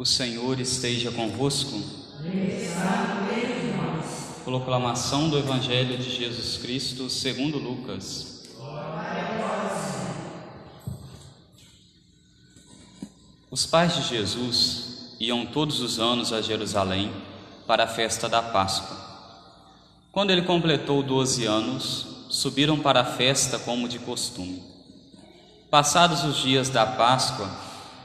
O Senhor esteja convosco. Proclamação do Evangelho de Jesus Cristo segundo Lucas. Os pais de Jesus iam todos os anos a Jerusalém para a festa da Páscoa. Quando ele completou doze anos, subiram para a festa como de costume. Passados os dias da Páscoa,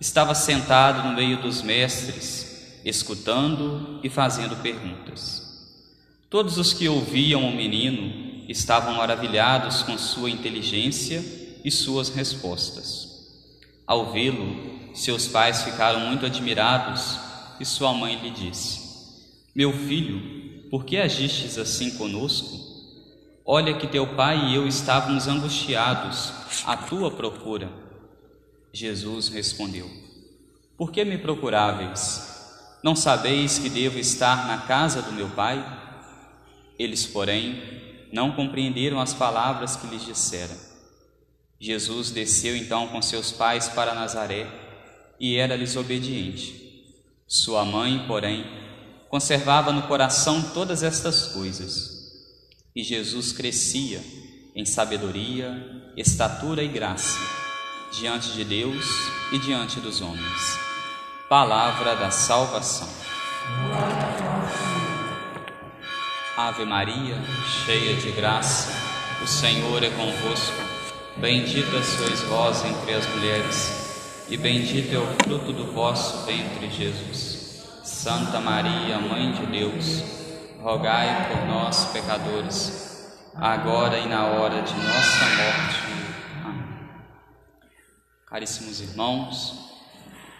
estava sentado no meio dos mestres, escutando e fazendo perguntas. Todos os que ouviam o menino estavam maravilhados com sua inteligência e suas respostas. Ao vê-lo, seus pais ficaram muito admirados e sua mãe lhe disse: Meu filho, por que agistes assim conosco? Olha que teu pai e eu estávamos angustiados à tua procura. Jesus respondeu: Por que me procuráveis? Não sabeis que devo estar na casa do meu pai? Eles, porém, não compreenderam as palavras que lhes dissera. Jesus desceu então com seus pais para Nazaré e era-lhes obediente. Sua mãe, porém, conservava no coração todas estas coisas. E Jesus crescia em sabedoria, estatura e graça diante de Deus e diante dos homens. Palavra da salvação. Ave Maria, cheia de graça, o Senhor é convosco. Bendita sois vós entre as mulheres, e bendito é o fruto do vosso ventre, Jesus. Santa Maria, Mãe de Deus, rogai por nós, pecadores, agora e na hora de nossa morte. Caríssimos irmãos,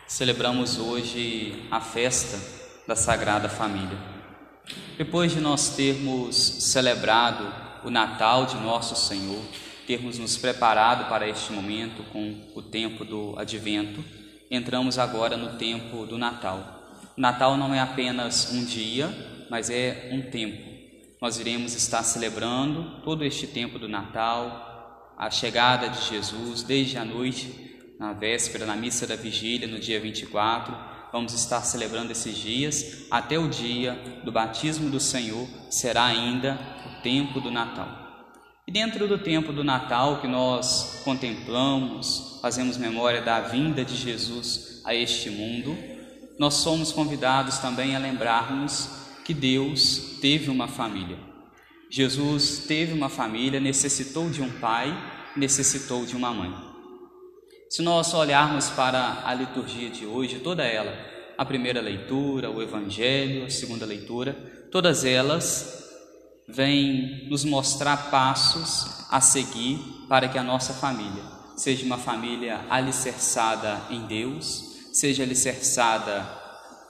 celebramos hoje a festa da Sagrada Família. Depois de nós termos celebrado o Natal de Nosso Senhor, termos nos preparado para este momento com o tempo do Advento, entramos agora no tempo do Natal. O Natal não é apenas um dia, mas é um tempo. Nós iremos estar celebrando todo este tempo do Natal, a chegada de Jesus desde a noite na véspera, na missa da vigília, no dia 24. Vamos estar celebrando esses dias até o dia do batismo do Senhor, será ainda o tempo do Natal. E dentro do tempo do Natal que nós contemplamos, fazemos memória da vinda de Jesus a este mundo, nós somos convidados também a lembrarmos que Deus teve uma família. Jesus teve uma família, necessitou de um pai, necessitou de uma mãe. Se nós olharmos para a liturgia de hoje, toda ela, a primeira leitura, o Evangelho, a segunda leitura, todas elas vêm nos mostrar passos a seguir para que a nossa família seja uma família alicerçada em Deus, seja alicerçada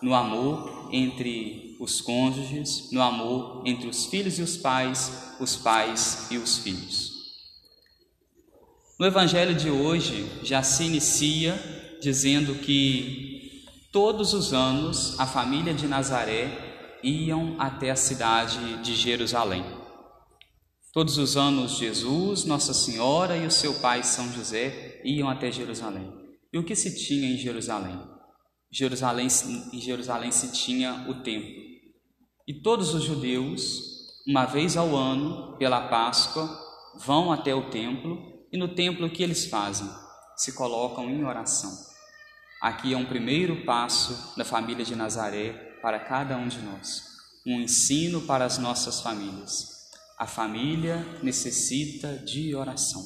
no amor entre os cônjuges, no amor entre os filhos e os pais, os pais e os filhos. No Evangelho de hoje já se inicia dizendo que todos os anos a família de Nazaré iam até a cidade de Jerusalém. Todos os anos Jesus, Nossa Senhora e o seu pai São José iam até Jerusalém. E o que se tinha em Jerusalém? Jerusalém em Jerusalém se tinha o templo. E todos os judeus, uma vez ao ano, pela Páscoa, vão até o templo e no templo o que eles fazem? Se colocam em oração. Aqui é um primeiro passo da família de Nazaré para cada um de nós. Um ensino para as nossas famílias. A família necessita de oração.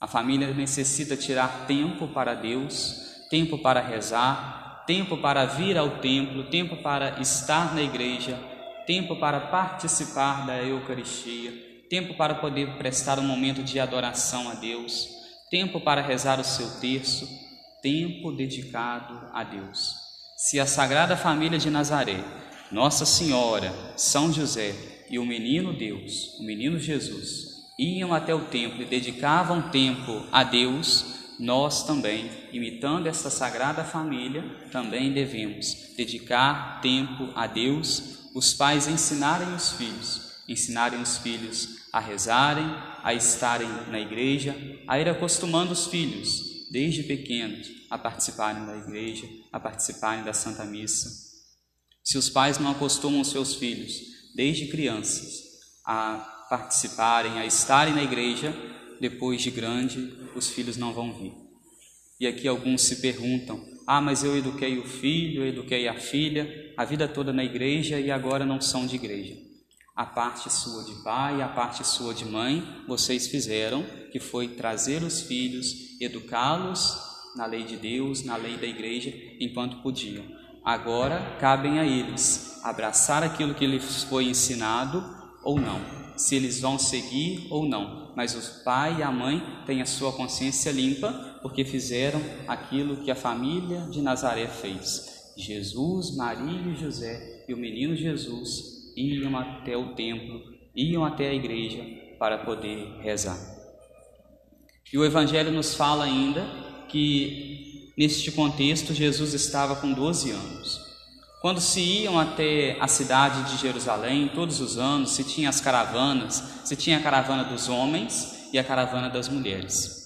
A família necessita tirar tempo para Deus, tempo para rezar, tempo para vir ao templo, tempo para estar na igreja, tempo para participar da Eucaristia, tempo para poder prestar um momento de adoração a Deus, tempo para rezar o seu terço, tempo dedicado a Deus. Se a Sagrada Família de Nazaré, Nossa Senhora, São José e o menino Deus, o menino Jesus, iam até o templo e dedicavam tempo a Deus, nós também, imitando essa sagrada família, também devemos dedicar tempo a Deus, os pais ensinarem os filhos, ensinarem os filhos a rezarem, a estarem na igreja, a ir acostumando os filhos, desde pequenos, a participarem da igreja, a participarem da Santa Missa. Se os pais não acostumam seus filhos, desde crianças, a participarem, a estarem na igreja, depois de grande, os filhos não vão vir. E aqui alguns se perguntam: ah, mas eu eduquei o filho, eu eduquei a filha, a vida toda na igreja e agora não são de igreja. A parte sua de pai, a parte sua de mãe, vocês fizeram, que foi trazer os filhos, educá-los na lei de Deus, na lei da igreja, enquanto podiam. Agora cabem a eles abraçar aquilo que lhes foi ensinado ou não se eles vão seguir ou não, mas o pai e a mãe têm a sua consciência limpa porque fizeram aquilo que a família de Nazaré fez. Jesus, Maria e José e o menino Jesus iam até o templo, iam até a igreja para poder rezar. E o Evangelho nos fala ainda que, neste contexto, Jesus estava com 12 anos. Quando se iam até a cidade de Jerusalém, todos os anos, se tinha as caravanas, se tinha a caravana dos homens e a caravana das mulheres.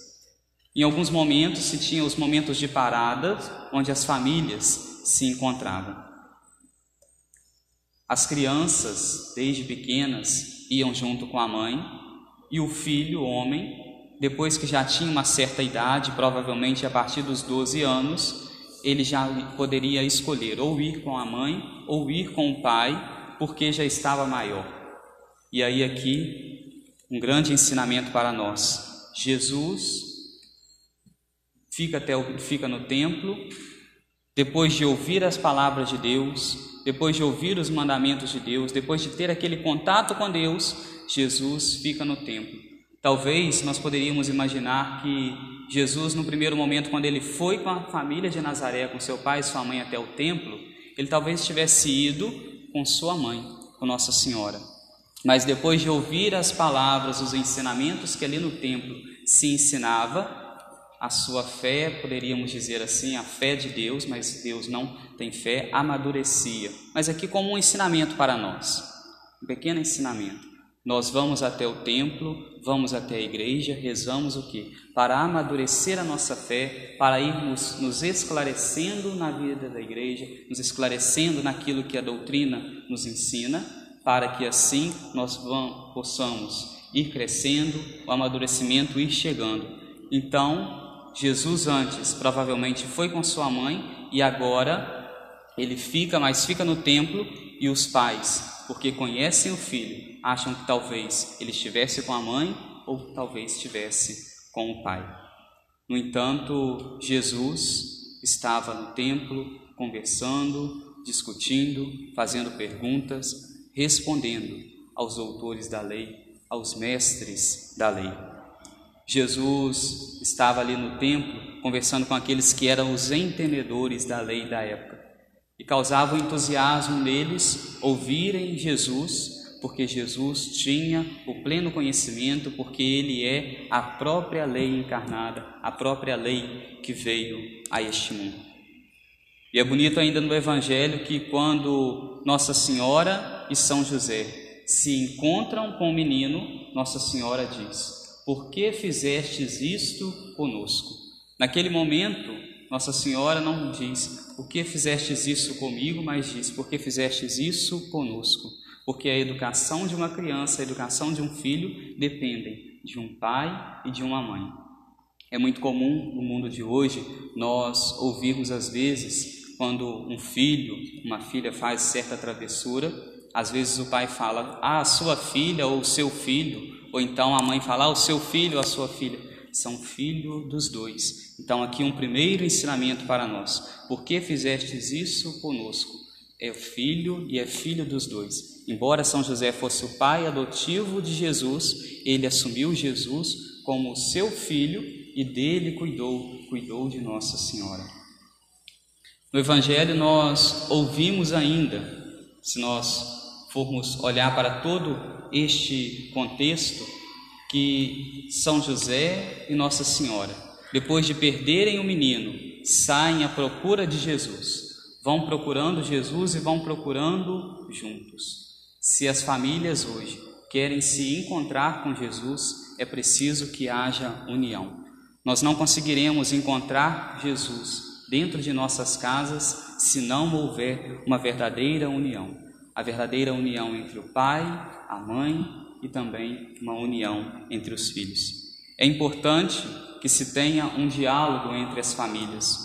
Em alguns momentos se tinha os momentos de parada, onde as famílias se encontravam. As crianças, desde pequenas, iam junto com a mãe, e o filho, o homem, depois que já tinha uma certa idade, provavelmente a partir dos 12 anos, ele já poderia escolher ou ir com a mãe ou ir com o pai, porque já estava maior. E aí aqui um grande ensinamento para nós. Jesus fica até o, fica no templo, depois de ouvir as palavras de Deus, depois de ouvir os mandamentos de Deus, depois de ter aquele contato com Deus, Jesus fica no templo. Talvez nós poderíamos imaginar que Jesus, no primeiro momento, quando ele foi com a família de Nazaré, com seu pai e sua mãe até o templo, ele talvez tivesse ido com sua mãe, com Nossa Senhora. Mas depois de ouvir as palavras, os ensinamentos que ali no templo se ensinava, a sua fé, poderíamos dizer assim, a fé de Deus, mas Deus não tem fé, amadurecia. Mas aqui como um ensinamento para nós, um pequeno ensinamento. Nós vamos até o templo, vamos até a igreja, rezamos o que? Para amadurecer a nossa fé, para irmos nos esclarecendo na vida da igreja, nos esclarecendo naquilo que a doutrina nos ensina, para que assim nós vamos, possamos ir crescendo, o amadurecimento ir chegando. Então, Jesus antes provavelmente foi com sua mãe e agora ele fica, mas fica no templo e os pais, porque conhecem o filho, acham que talvez ele estivesse com a mãe ou talvez estivesse com o pai. No entanto, Jesus estava no templo conversando, discutindo, fazendo perguntas, respondendo aos autores da lei, aos mestres da lei. Jesus estava ali no templo conversando com aqueles que eram os entendedores da lei da época e causava entusiasmo neles ouvirem Jesus porque Jesus tinha o pleno conhecimento, porque ele é a própria lei encarnada, a própria lei que veio a este mundo. E é bonito ainda no Evangelho que quando Nossa Senhora e São José se encontram com o menino, Nossa Senhora diz: Por que fizestes isto conosco? Naquele momento, Nossa Senhora não diz: Por que fizestes isso comigo? Mas diz: Por que fizestes isso conosco? porque a educação de uma criança, a educação de um filho dependem de um pai e de uma mãe. É muito comum no mundo de hoje nós ouvirmos às vezes quando um filho, uma filha faz certa travessura, às vezes o pai fala: "Ah, sua filha ou seu filho", ou então a mãe fala: ah, "O seu filho ou a sua filha". São filho dos dois. Então aqui um primeiro ensinamento para nós. Por que fizestes isso conosco? É filho e é filho dos dois. Embora São José fosse o pai adotivo de Jesus, ele assumiu Jesus como seu filho e dele cuidou, cuidou de Nossa Senhora. No Evangelho nós ouvimos ainda, se nós formos olhar para todo este contexto, que São José e Nossa Senhora, depois de perderem o menino, saem à procura de Jesus. Vão procurando Jesus e vão procurando juntos. Se as famílias hoje querem se encontrar com Jesus, é preciso que haja união. Nós não conseguiremos encontrar Jesus dentro de nossas casas se não houver uma verdadeira união. A verdadeira união entre o pai, a mãe e também uma união entre os filhos. É importante que se tenha um diálogo entre as famílias.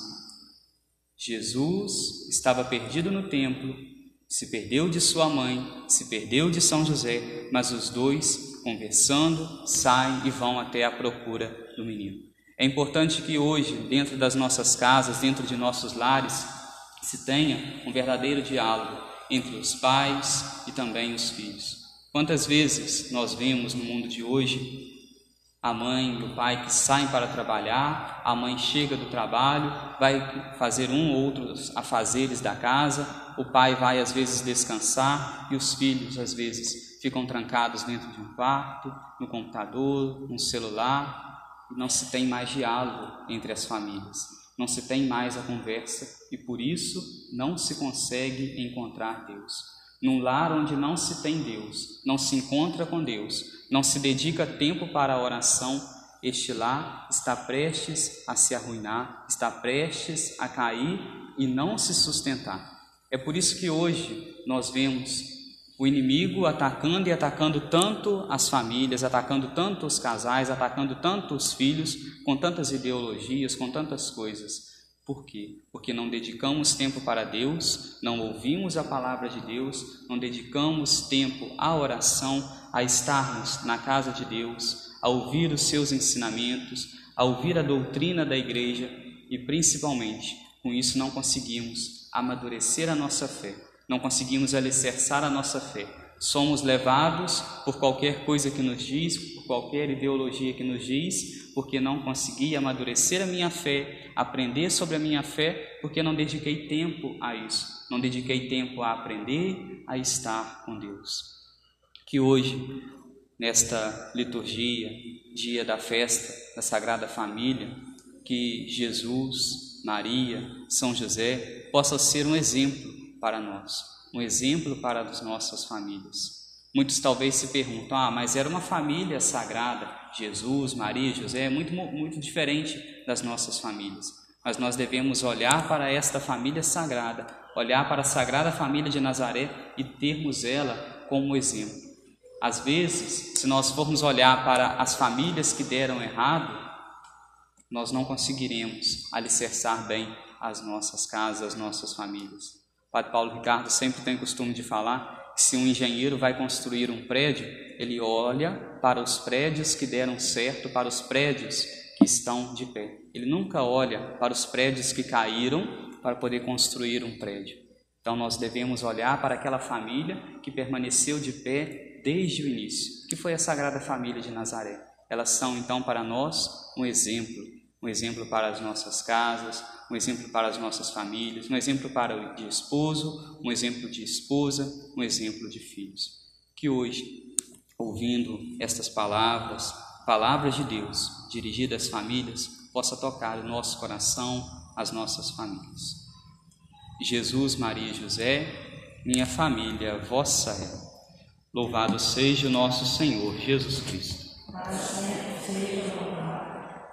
Jesus estava perdido no templo, se perdeu de sua mãe, se perdeu de São José, mas os dois, conversando, saem e vão até a procura do menino. É importante que hoje, dentro das nossas casas, dentro de nossos lares, se tenha um verdadeiro diálogo entre os pais e também os filhos. Quantas vezes nós vemos no mundo de hoje a mãe e o pai que saem para trabalhar, a mãe chega do trabalho, vai fazer um ou outros afazeres da casa, o pai vai às vezes descansar e os filhos às vezes ficam trancados dentro de um quarto, no computador, no celular, não se tem mais diálogo entre as famílias, não se tem mais a conversa e por isso não se consegue encontrar Deus. Num lar onde não se tem Deus, não se encontra com Deus, não se dedica tempo para a oração, este lar está prestes a se arruinar, está prestes a cair e não se sustentar. É por isso que hoje nós vemos o inimigo atacando e atacando tanto as famílias, atacando tanto os casais, atacando tanto os filhos, com tantas ideologias, com tantas coisas. Por quê? Porque não dedicamos tempo para Deus, não ouvimos a palavra de Deus, não dedicamos tempo à oração, a estarmos na casa de Deus, a ouvir os seus ensinamentos, a ouvir a doutrina da igreja e principalmente, com isso não conseguimos amadurecer a nossa fé não conseguimos alicerçar a nossa fé. Somos levados por qualquer coisa que nos diz, por qualquer ideologia que nos diz, porque não consegui amadurecer a minha fé, aprender sobre a minha fé, porque não dediquei tempo a isso. Não dediquei tempo a aprender a estar com Deus. Que hoje, nesta liturgia, dia da festa da Sagrada Família, que Jesus, Maria, São José possa ser um exemplo para nós, um exemplo para as nossas famílias. Muitos talvez se perguntam: ah, mas era uma família sagrada, Jesus, Maria, José, é muito, muito diferente das nossas famílias. Mas nós devemos olhar para esta família sagrada, olhar para a sagrada família de Nazaré e termos ela como exemplo. Às vezes, se nós formos olhar para as famílias que deram errado, nós não conseguiremos alicerçar bem as nossas casas, as nossas famílias. Padre Paulo Ricardo sempre tem o costume de falar que se um engenheiro vai construir um prédio, ele olha para os prédios que deram certo, para os prédios que estão de pé. Ele nunca olha para os prédios que caíram para poder construir um prédio. Então nós devemos olhar para aquela família que permaneceu de pé desde o início, que foi a Sagrada Família de Nazaré. Elas são então para nós um exemplo, um exemplo para as nossas casas, um exemplo para as nossas famílias, um exemplo para de esposo, um exemplo de esposa, um exemplo de filhos. Que hoje, ouvindo estas palavras, palavras de Deus dirigidas às famílias, possa tocar o nosso coração, as nossas famílias. Jesus, Maria e José, minha família, vossa é. Louvado seja o nosso Senhor Jesus Cristo.